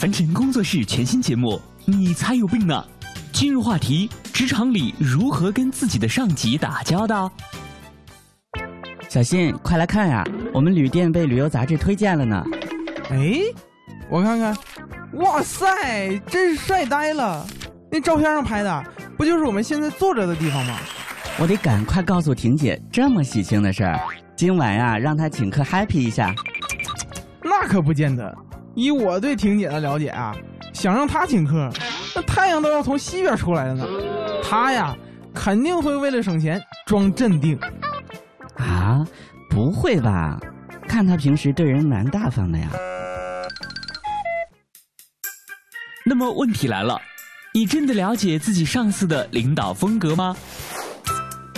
凡尘工作室全新节目，你才有病呢！今日话题：职场里如何跟自己的上级打交道？小新，快来看呀，我们旅店被旅游杂志推荐了呢。哎，我看看，哇塞，真是帅呆了！那照片上拍的，不就是我们现在坐着的地方吗？我得赶快告诉婷姐，这么喜庆的事儿，今晚呀，让她请客 happy 一下。那可不见得。以我对婷姐的了解啊，想让她请客，那太阳都要从西边出来了呢。她呀，肯定会为了省钱装镇定。啊，不会吧？看她平时对人蛮大方的呀。那么问题来了，你真的了解自己上司的领导风格吗？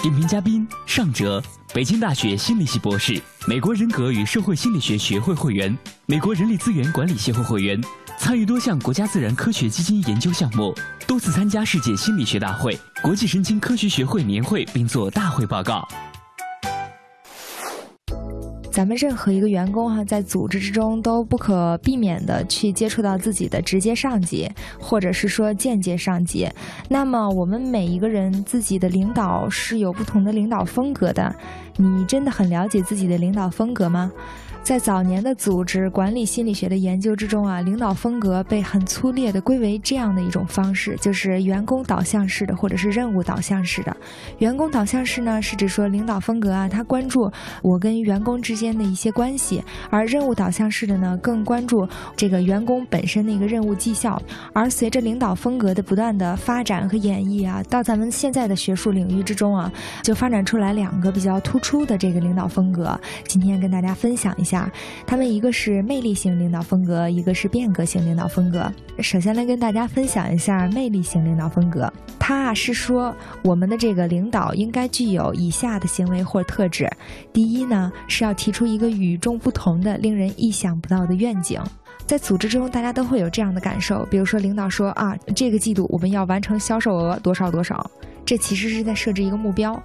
点评嘉宾：尚哲，北京大学心理系博士，美国人格与社会心理学学会会员，美国人力资源管理协会会员，参与多项国家自然科学基金研究项目，多次参加世界心理学大会、国际神经科学学会年会，并做大会报告。咱们任何一个员工哈，在组织之中都不可避免的去接触到自己的直接上级，或者是说间接上级。那么，我们每一个人自己的领导是有不同的领导风格的。你真的很了解自己的领导风格吗？在早年的组织管理心理学的研究之中啊，领导风格被很粗略的归为这样的一种方式，就是员工导向式的，或者是任务导向式的。员工导向式呢，是指说领导风格啊，他关注我跟员工之间间的一些关系；而任务导向式的呢，更关注这个员工本身的一个任务绩效。而随着领导风格的不断的发展和演绎啊，到咱们现在的学术领域之中啊，就发展出来两个比较突出的这个领导风格。今天跟大家分享一下。他们一个是魅力型领导风格，一个是变革型领导风格。首先来跟大家分享一下魅力型领导风格，它啊是说我们的这个领导应该具有以下的行为或特质。第一呢是要提出一个与众不同的、令人意想不到的愿景。在组织中，大家都会有这样的感受，比如说领导说啊，这个季度我们要完成销售额多少多少，这其实是在设置一个目标。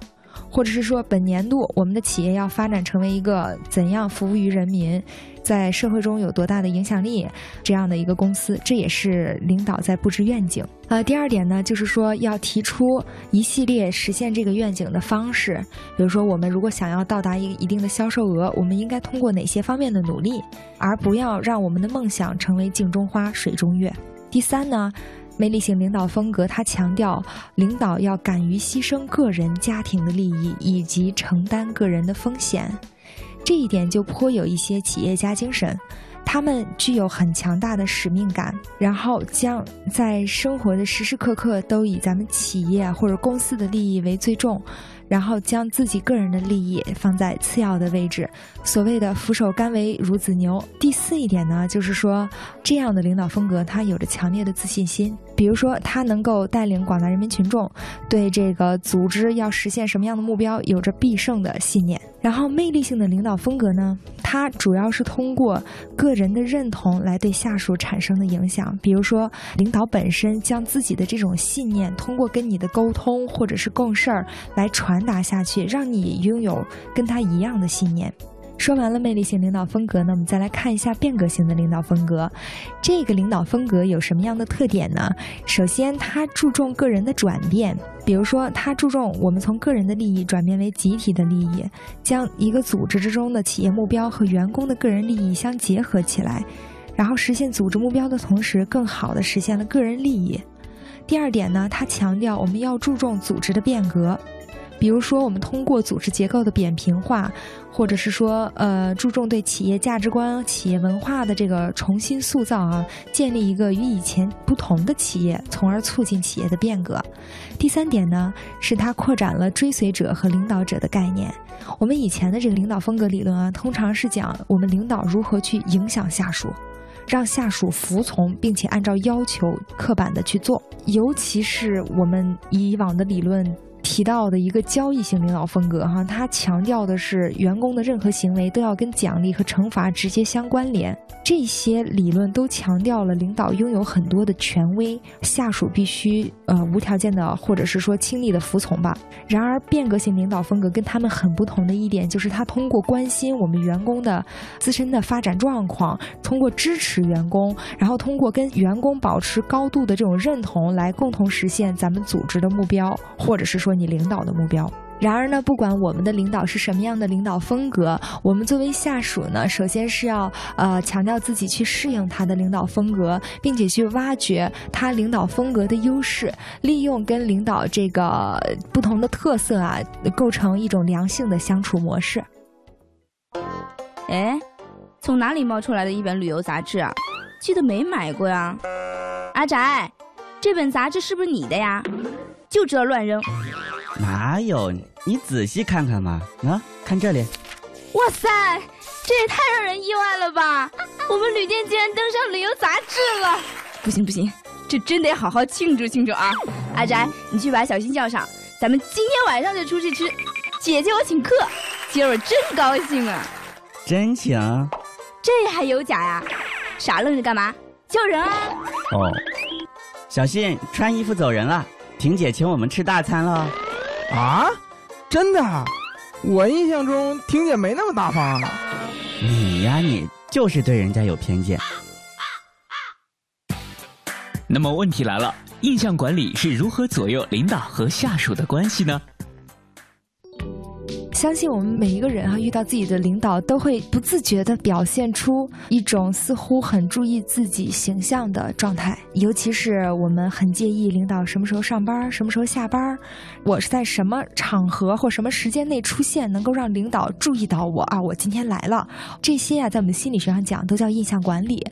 或者是说，本年度我们的企业要发展成为一个怎样服务于人民，在社会中有多大的影响力，这样的一个公司，这也是领导在布置愿景。呃，第二点呢，就是说要提出一系列实现这个愿景的方式，比如说我们如果想要到达一个一定的销售额，我们应该通过哪些方面的努力，而不要让我们的梦想成为镜中花水中月。第三呢？魅力型领导风格，他强调领导要敢于牺牲个人、家庭的利益，以及承担个人的风险。这一点就颇有一些企业家精神，他们具有很强大的使命感，然后将在生活的时时刻刻都以咱们企业或者公司的利益为最重。然后将自己个人的利益放在次要的位置，所谓的俯首甘为孺子牛。第四一点呢，就是说这样的领导风格，他有着强烈的自信心。比如说，他能够带领广大人民群众对这个组织要实现什么样的目标有着必胜的信念。然后，魅力性的领导风格呢，它主要是通过个人的认同来对下属产生的影响。比如说，领导本身将自己的这种信念通过跟你的沟通或者是共事儿来传达下去，让你拥有跟他一样的信念。说完了魅力型领导风格，那我们再来看一下变革型的领导风格。这个领导风格有什么样的特点呢？首先，它注重个人的转变，比如说，它注重我们从个人的利益转变为集体的利益，将一个组织之中的企业目标和员工的个人利益相结合起来，然后实现组织目标的同时，更好的实现了个人利益。第二点呢，它强调我们要注重组织的变革。比如说，我们通过组织结构的扁平化，或者是说，呃，注重对企业价值观、企业文化的这个重新塑造啊，建立一个与以前不同的企业，从而促进企业的变革。第三点呢，是它扩展了追随者和领导者的概念。我们以前的这个领导风格理论啊，通常是讲我们领导如何去影响下属，让下属服从，并且按照要求刻板的去做。尤其是我们以往的理论。提到的一个交易型领导风格哈，它强调的是员工的任何行为都要跟奖励和惩罚直接相关联。这些理论都强调了领导拥有很多的权威，下属必须呃无条件的或者是说倾力的服从吧。然而，变革型领导风格跟他们很不同的一点就是，他通过关心我们员工的自身的发展状况，通过支持员工，然后通过跟员工保持高度的这种认同，来共同实现咱们组织的目标，或者是说你领导的目标。然而呢，不管我们的领导是什么样的领导风格，我们作为下属呢，首先是要呃强调自己去适应他的领导风格，并且去挖掘他领导风格的优势，利用跟领导这个不同的特色啊，构成一种良性的相处模式。哎，从哪里冒出来的一本旅游杂志啊？记得没买过呀。阿宅，这本杂志是不是你的呀？就知道乱扔。哪有？你仔细看看嘛，啊，看这里。哇塞，这也太让人意外了吧！我们旅店竟然登上旅游杂志了！不行不行，这真得好好庆祝庆祝啊！阿宅，你去把小新叫上，咱们今天晚上就出去吃。姐姐我请客，今儿我真高兴啊！真请？这还有假呀？傻愣着干嘛？叫人啊！哦，小新穿衣服走人了，婷姐请我们吃大餐了。啊，真的？我印象中婷姐没那么大方。你呀，你就是对人家有偏见。那么问题来了，印象管理是如何左右领导和下属的关系呢？相信我们每一个人啊，遇到自己的领导，都会不自觉地表现出一种似乎很注意自己形象的状态。尤其是我们很介意领导什么时候上班，什么时候下班，我是在什么场合或什么时间内出现，能够让领导注意到我啊，我今天来了。这些啊，在我们心理学上讲，都叫印象管理。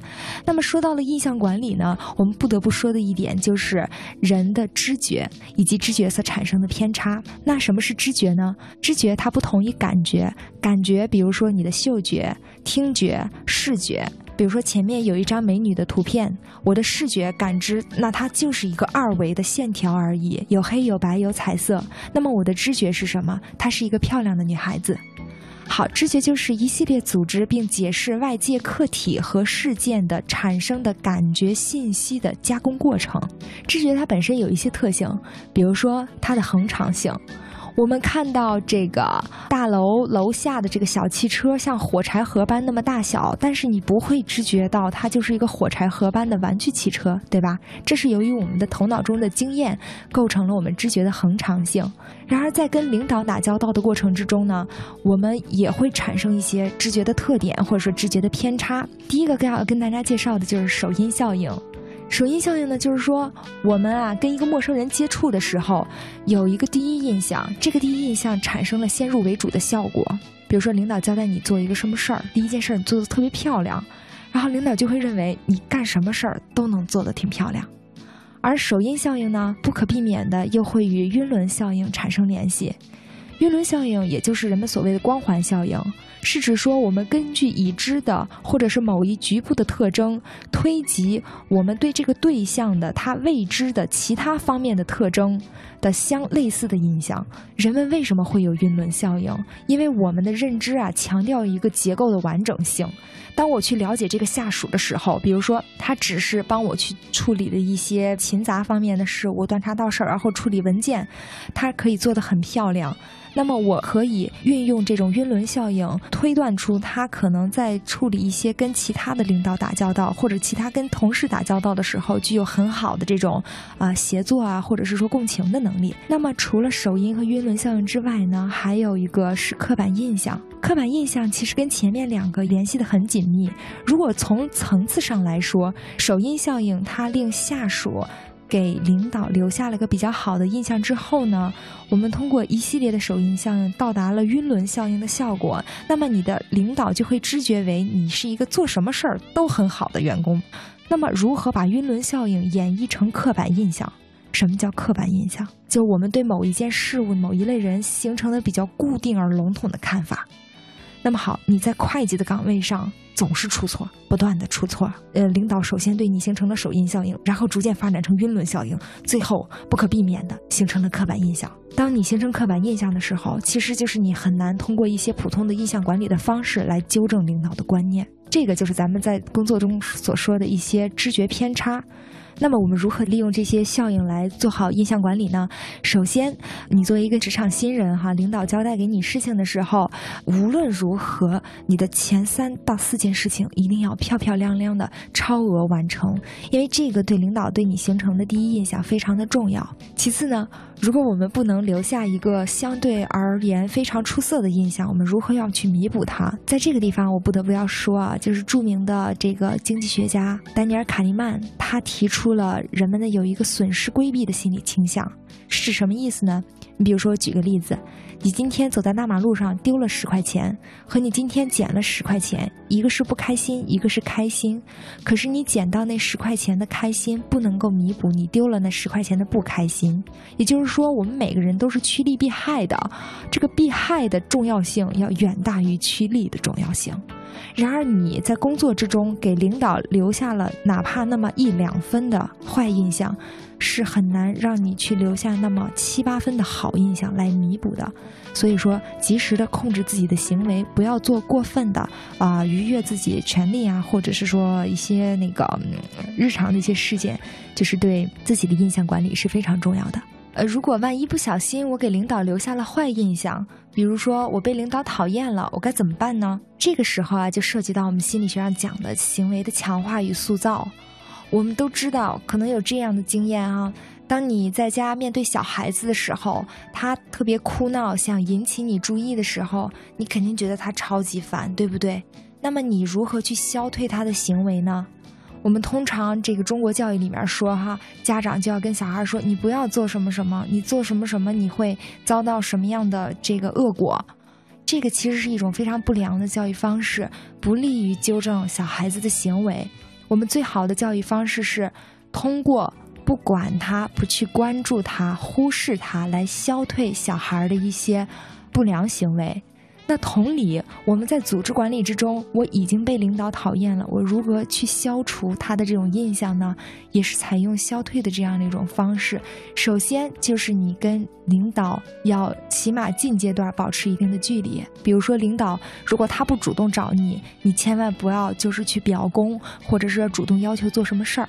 那么说到了印象管理呢，我们不得不说的一点就是人的知觉以及知觉所产生的偏差。那什么是知觉呢？知觉它。不同于感觉，感觉，比如说你的嗅觉、听觉、视觉，比如说前面有一张美女的图片，我的视觉感知，那它就是一个二维的线条而已，有黑有白有彩色。那么我的知觉是什么？她是一个漂亮的女孩子。好，知觉就是一系列组织并解释外界客体和事件的产生的感觉信息的加工过程。知觉它本身有一些特性，比如说它的恒常性。我们看到这个大楼楼下的这个小汽车，像火柴盒般那么大小，但是你不会知觉到它就是一个火柴盒般的玩具汽车，对吧？这是由于我们的头脑中的经验构成了我们知觉的恒常性。然而，在跟领导打交道的过程之中呢，我们也会产生一些知觉的特点，或者说知觉的偏差。第一个要跟大家介绍的就是首因效应。首因效应呢，就是说我们啊跟一个陌生人接触的时候，有一个第一印象，这个第一印象产生了先入为主的效果。比如说，领导交代你做一个什么事儿，第一件事儿你做的特别漂亮，然后领导就会认为你干什么事儿都能做得挺漂亮。而首因效应呢，不可避免的又会与晕轮效应产生联系。晕轮效应，也就是人们所谓的光环效应，是指说我们根据已知的或者是某一局部的特征，推及我们对这个对象的他未知的其他方面的特征的相类似的印象。人们为什么会有晕轮效应？因为我们的认知啊，强调一个结构的完整性。当我去了解这个下属的时候，比如说他只是帮我去处理了一些勤杂方面的事务，端茶倒水，然后处理文件，他可以做得很漂亮。那么我可以运用这种晕轮效应，推断出他可能在处理一些跟其他的领导打交道，或者其他跟同事打交道的时候，具有很好的这种啊协作啊，或者是说共情的能力。那么除了首因和晕轮效应之外呢，还有一个是刻板印象。刻板印象其实跟前面两个联系的很紧密。如果从层次上来说，首因效应它令下属。给领导留下了个比较好的印象之后呢，我们通过一系列的首因效应到达了晕轮效应的效果。那么你的领导就会知觉为你是一个做什么事儿都很好的员工。那么如何把晕轮效应演绎成刻板印象？什么叫刻板印象？就我们对某一件事物、某一类人形成的比较固定而笼统的看法。那么好，你在会计的岗位上总是出错，不断的出错。呃，领导首先对你形成了首因效应，然后逐渐发展成晕轮效应，最后不可避免的形成了刻板印象。当你形成刻板印象的时候，其实就是你很难通过一些普通的印象管理的方式来纠正领导的观念。这个就是咱们在工作中所说的一些知觉偏差。那么我们如何利用这些效应来做好印象管理呢？首先，你作为一个职场新人哈，领导交代给你事情的时候，无论如何，你的前三到四件事情一定要漂漂亮亮的超额完成，因为这个对领导对你形成的第一印象非常的重要。其次呢，如果我们不能留下一个相对而言非常出色的印象，我们如何要去弥补它？在这个地方，我不得不要说啊，就是著名的这个经济学家丹尼尔·卡尼曼，他提出。了人们的有一个损失规避的心理倾向，是什么意思呢？你比如说，举个例子，你今天走在大马路上丢了十块钱，和你今天捡了十块钱，一个是不开心，一个是开心。可是你捡到那十块钱的开心，不能够弥补你丢了那十块钱的不开心。也就是说，我们每个人都是趋利避害的，这个避害的重要性要远大于趋利的重要性。然而你在工作之中给领导留下了哪怕那么一两分的坏印象，是很难让你去留下那么七八分的好印象来弥补的。所以说，及时的控制自己的行为，不要做过分的啊逾越自己权利啊，或者是说一些那个日常的一些事件，就是对自己的印象管理是非常重要的。呃，如果万一不小心我给领导留下了坏印象，比如说我被领导讨厌了，我该怎么办呢？这个时候啊，就涉及到我们心理学上讲的行为的强化与塑造。我们都知道，可能有这样的经验啊，当你在家面对小孩子的时候，他特别哭闹，想引起你注意的时候，你肯定觉得他超级烦，对不对？那么你如何去消退他的行为呢？我们通常这个中国教育里面说哈，家长就要跟小孩说，你不要做什么什么，你做什么什么你会遭到什么样的这个恶果。这个其实是一种非常不良的教育方式，不利于纠正小孩子的行为。我们最好的教育方式是通过不管他、不去关注他、忽视他，来消退小孩的一些不良行为。那同理，我们在组织管理之中，我已经被领导讨厌了，我如何去消除他的这种印象呢？也是采用消退的这样的一种方式。首先就是你跟领导要起码近阶段保持一定的距离。比如说，领导如果他不主动找你，你千万不要就是去表功，或者是主动要求做什么事儿。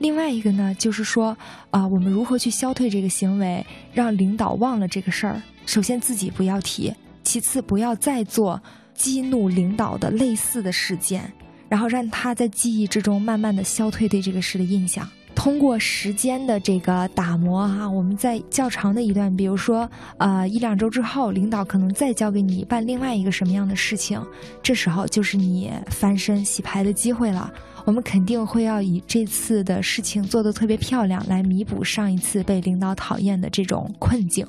另外一个呢，就是说啊，我们如何去消退这个行为，让领导忘了这个事儿？首先自己不要提。其次，不要再做激怒领导的类似的事件，然后让他在记忆之中慢慢的消退对这个事的印象。通过时间的这个打磨哈，我们在较长的一段，比如说呃一两周之后，领导可能再交给你办另外一个什么样的事情，这时候就是你翻身洗牌的机会了。我们肯定会要以这次的事情做得特别漂亮，来弥补上一次被领导讨厌的这种困境。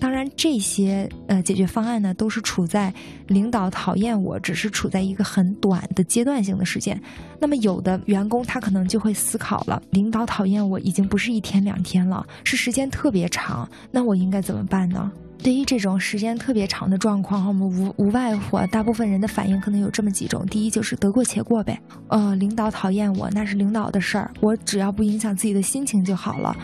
当然，这些呃解决方案呢，都是处在领导讨厌我，只是处在一个很短的阶段性的时间。那么，有的员工他可能就会思考了：领导讨厌我已经不是一天两天了，是时间特别长。那我应该怎么办呢？对于这种时间特别长的状况，我们无无外乎，大部分人的反应可能有这么几种：第一，就是得过且过呗。呃，领导讨厌我，那是领导的事儿，我只要不影响自己的心情就好了。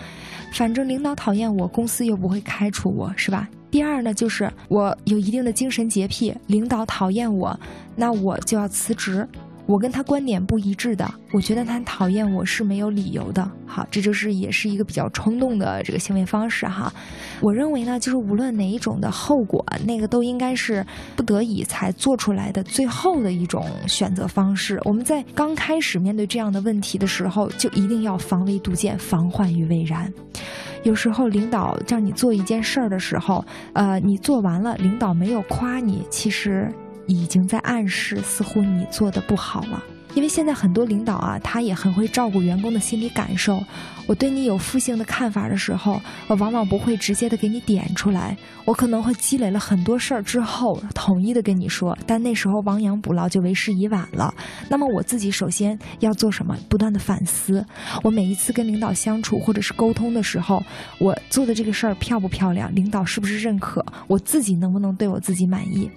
反正领导讨厌我，公司又不会开除我，是吧？第二呢，就是我有一定的精神洁癖，领导讨厌我，那我就要辞职。我跟他观点不一致的，我觉得他讨厌我是没有理由的。好，这就是也是一个比较冲动的这个行为方式哈。我认为呢，就是无论哪一种的后果，那个都应该是不得已才做出来的最后的一种选择方式。我们在刚开始面对这样的问题的时候，就一定要防微杜渐，防患于未然。有时候领导让你做一件事儿的时候，呃，你做完了，领导没有夸你，其实。已经在暗示，似乎你做的不好了。因为现在很多领导啊，他也很会照顾员工的心理感受。我对你有负性的看法的时候，我往往不会直接的给你点出来，我可能会积累了很多事儿之后，统一的跟你说。但那时候亡羊补牢就为时已晚了。那么我自己首先要做什么？不断的反思。我每一次跟领导相处或者是沟通的时候，我做的这个事儿漂不漂亮？领导是不是认可？我自己能不能对我自己满意？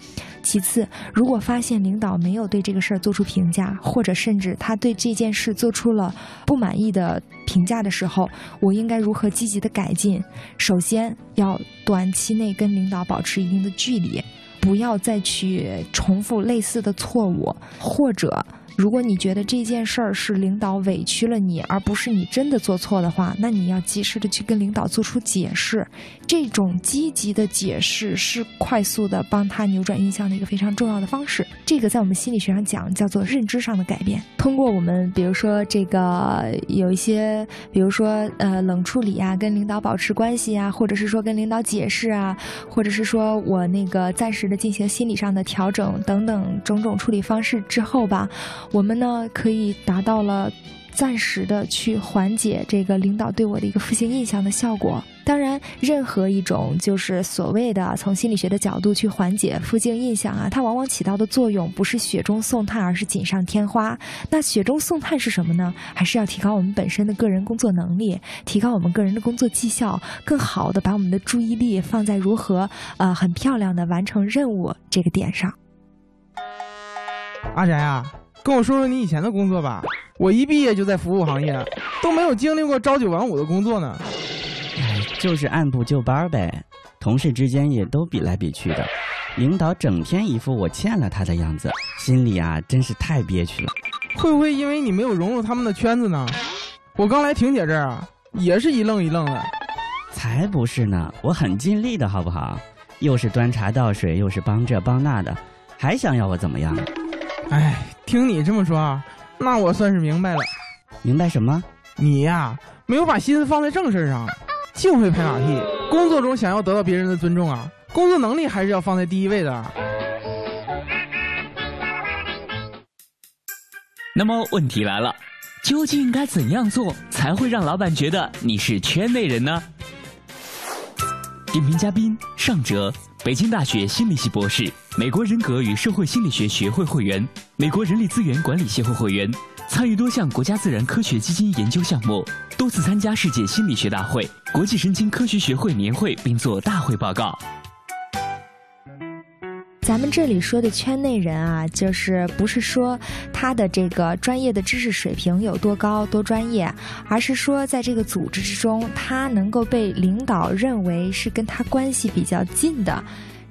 其次，如果发现领导没有对这个事儿做出评价，或者甚至他对这件事做出了不满意的评价的时候，我应该如何积极的改进？首先要短期内跟领导保持一定的距离，不要再去重复类似的错误，或者。如果你觉得这件事儿是领导委屈了你，而不是你真的做错的话，那你要及时的去跟领导做出解释。这种积极的解释是快速的帮他扭转印象的一个非常重要的方式。这个在我们心理学上讲叫做认知上的改变。通过我们比如说这个有一些，比如说呃冷处理啊，跟领导保持关系啊，或者是说跟领导解释啊，或者是说我那个暂时的进行心理上的调整等等种种处理方式之后吧。我们呢，可以达到了暂时的去缓解这个领导对我的一个负性印象的效果。当然，任何一种就是所谓的从心理学的角度去缓解负性印象啊，它往往起到的作用不是雪中送炭，而是锦上添花。那雪中送炭是什么呢？还是要提高我们本身的个人工作能力，提高我们个人的工作绩效，更好的把我们的注意力放在如何呃很漂亮的完成任务这个点上。阿宅啊。跟我说说你以前的工作吧。我一毕业就在服务行业，都没有经历过朝九晚五的工作呢。哎，就是按部就班呗。同事之间也都比来比去的，领导整天一副我欠了他的样子，心里啊真是太憋屈了。会不会因为你没有融入他们的圈子呢？我刚来婷姐这儿啊，也是一愣一愣的。才不是呢，我很尽力的好不好？又是端茶倒水，又是帮这帮那的，还想要我怎么样？哎，听你这么说啊，那我算是明白了。明白什么？你呀，没有把心思放在正事上，净会拍马屁。工作中想要得到别人的尊重啊，工作能力还是要放在第一位的。那么问题来了，究竟该怎样做才会让老板觉得你是圈内人呢？点评嘉宾尚哲。北京大学心理系博士，美国人格与社会心理学学会会员，美国人力资源管理协会会员，参与多项国家自然科学基金研究项目，多次参加世界心理学大会、国际神经科学学会年会，并做大会报告。咱们这里说的圈内人啊，就是不是说他的这个专业的知识水平有多高、多专业，而是说在这个组织之中，他能够被领导认为是跟他关系比较近的。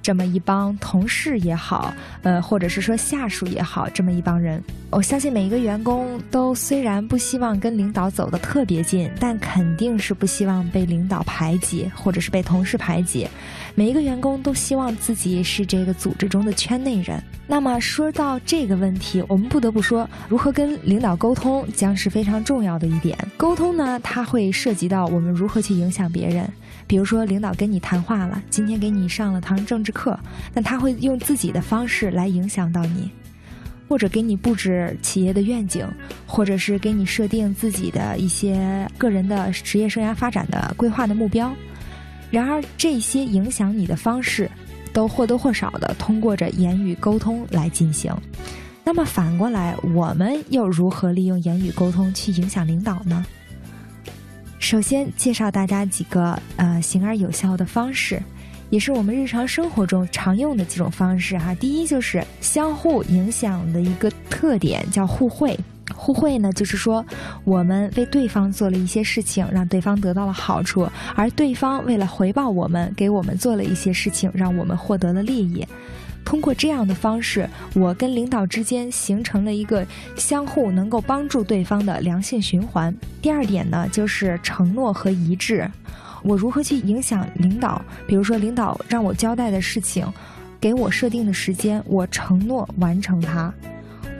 这么一帮同事也好，呃，或者是说下属也好，这么一帮人，我相信每一个员工都虽然不希望跟领导走得特别近，但肯定是不希望被领导排挤，或者是被同事排挤。每一个员工都希望自己是这个组织中的圈内人。那么说到这个问题，我们不得不说，如何跟领导沟通将是非常重要的一点。沟通呢，它会涉及到我们如何去影响别人。比如说，领导跟你谈话了，今天给你上了堂政治课，那他会用自己的方式来影响到你，或者给你布置企业的愿景，或者是给你设定自己的一些个人的职业生涯发展的规划的目标。然而，这些影响你的方式，都或多或少的通过着言语沟通来进行。那么反过来，我们又如何利用言语沟通去影响领导呢？首先介绍大家几个呃行而有效的方式，也是我们日常生活中常用的几种方式哈。第一就是相互影响的一个特点叫互惠。互惠呢，就是说我们为对方做了一些事情，让对方得到了好处，而对方为了回报我们，给我们做了一些事情，让我们获得了利益。通过这样的方式，我跟领导之间形成了一个相互能够帮助对方的良性循环。第二点呢，就是承诺和一致。我如何去影响领导？比如说，领导让我交代的事情，给我设定的时间，我承诺完成它，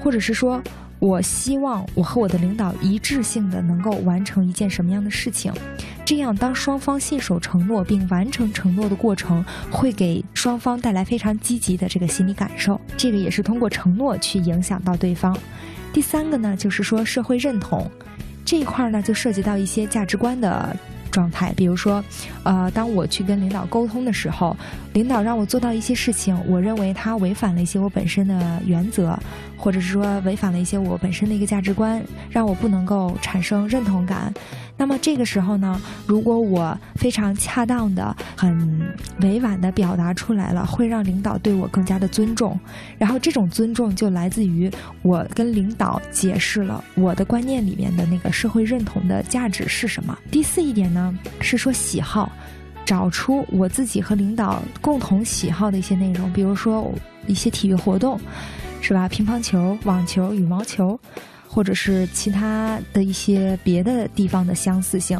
或者是说。我希望我和我的领导一致性的能够完成一件什么样的事情，这样当双方信守承诺并完成承诺的过程，会给双方带来非常积极的这个心理感受。这个也是通过承诺去影响到对方。第三个呢，就是说社会认同这一块呢，就涉及到一些价值观的。状态，比如说，呃，当我去跟领导沟通的时候，领导让我做到一些事情，我认为他违反了一些我本身的原则，或者是说违反了一些我本身的一个价值观，让我不能够产生认同感。那么这个时候呢，如果我非常恰当的、很委婉的表达出来了，会让领导对我更加的尊重。然后这种尊重就来自于我跟领导解释了我的观念里面的那个社会认同的价值是什么。第四一点呢，是说喜好，找出我自己和领导共同喜好的一些内容，比如说一些体育活动，是吧？乒乓球、网球、羽毛球。或者是其他的一些别的地方的相似性，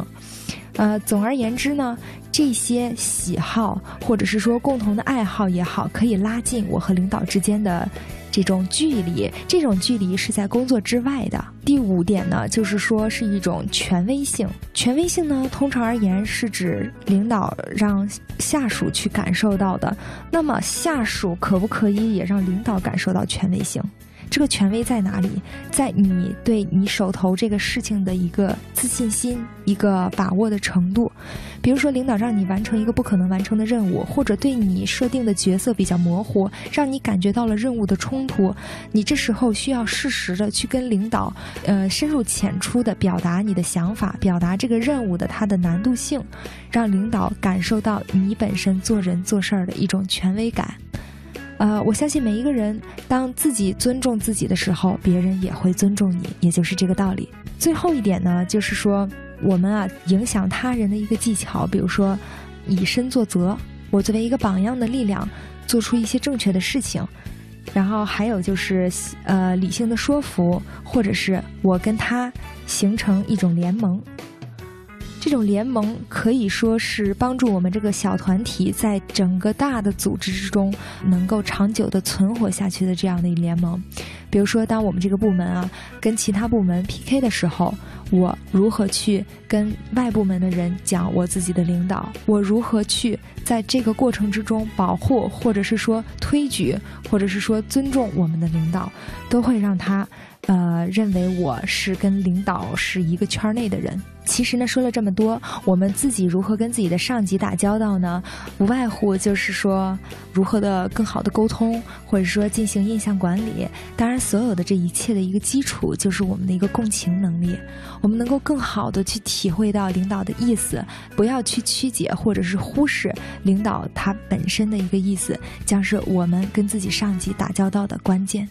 呃，总而言之呢，这些喜好或者是说共同的爱好也好，可以拉近我和领导之间的这种距离。这种距离是在工作之外的。第五点呢，就是说是一种权威性。权威性呢，通常而言是指领导让下属去感受到的。那么下属可不可以也让领导感受到权威性？这个权威在哪里？在你对你手头这个事情的一个自信心、一个把握的程度。比如说，领导让你完成一个不可能完成的任务，或者对你设定的角色比较模糊，让你感觉到了任务的冲突。你这时候需要适时的去跟领导，呃，深入浅出的表达你的想法，表达这个任务的它的难度性，让领导感受到你本身做人做事儿的一种权威感。呃，我相信每一个人，当自己尊重自己的时候，别人也会尊重你，也就是这个道理。最后一点呢，就是说，我们啊，影响他人的一个技巧，比如说，以身作则，我作为一个榜样的力量，做出一些正确的事情。然后还有就是，呃，理性的说服，或者是我跟他形成一种联盟。这种联盟可以说是帮助我们这个小团体在整个大的组织之中能够长久的存活下去的这样的一联盟。比如说，当我们这个部门啊跟其他部门 PK 的时候，我如何去跟外部门的人讲我自己的领导？我如何去在这个过程之中保护，或者是说推举，或者是说尊重我们的领导，都会让他呃认为我是跟领导是一个圈内的人。其实呢，说了这么多，我们自己如何跟自己的上级打交道呢？无外乎就是说，如何的更好的沟通，或者说进行印象管理。当然，所有的这一切的一个基础，就是我们的一个共情能力。我们能够更好的去体会到领导的意思，不要去曲解或者是忽视领导他本身的一个意思，将是我们跟自己上级打交道的关键。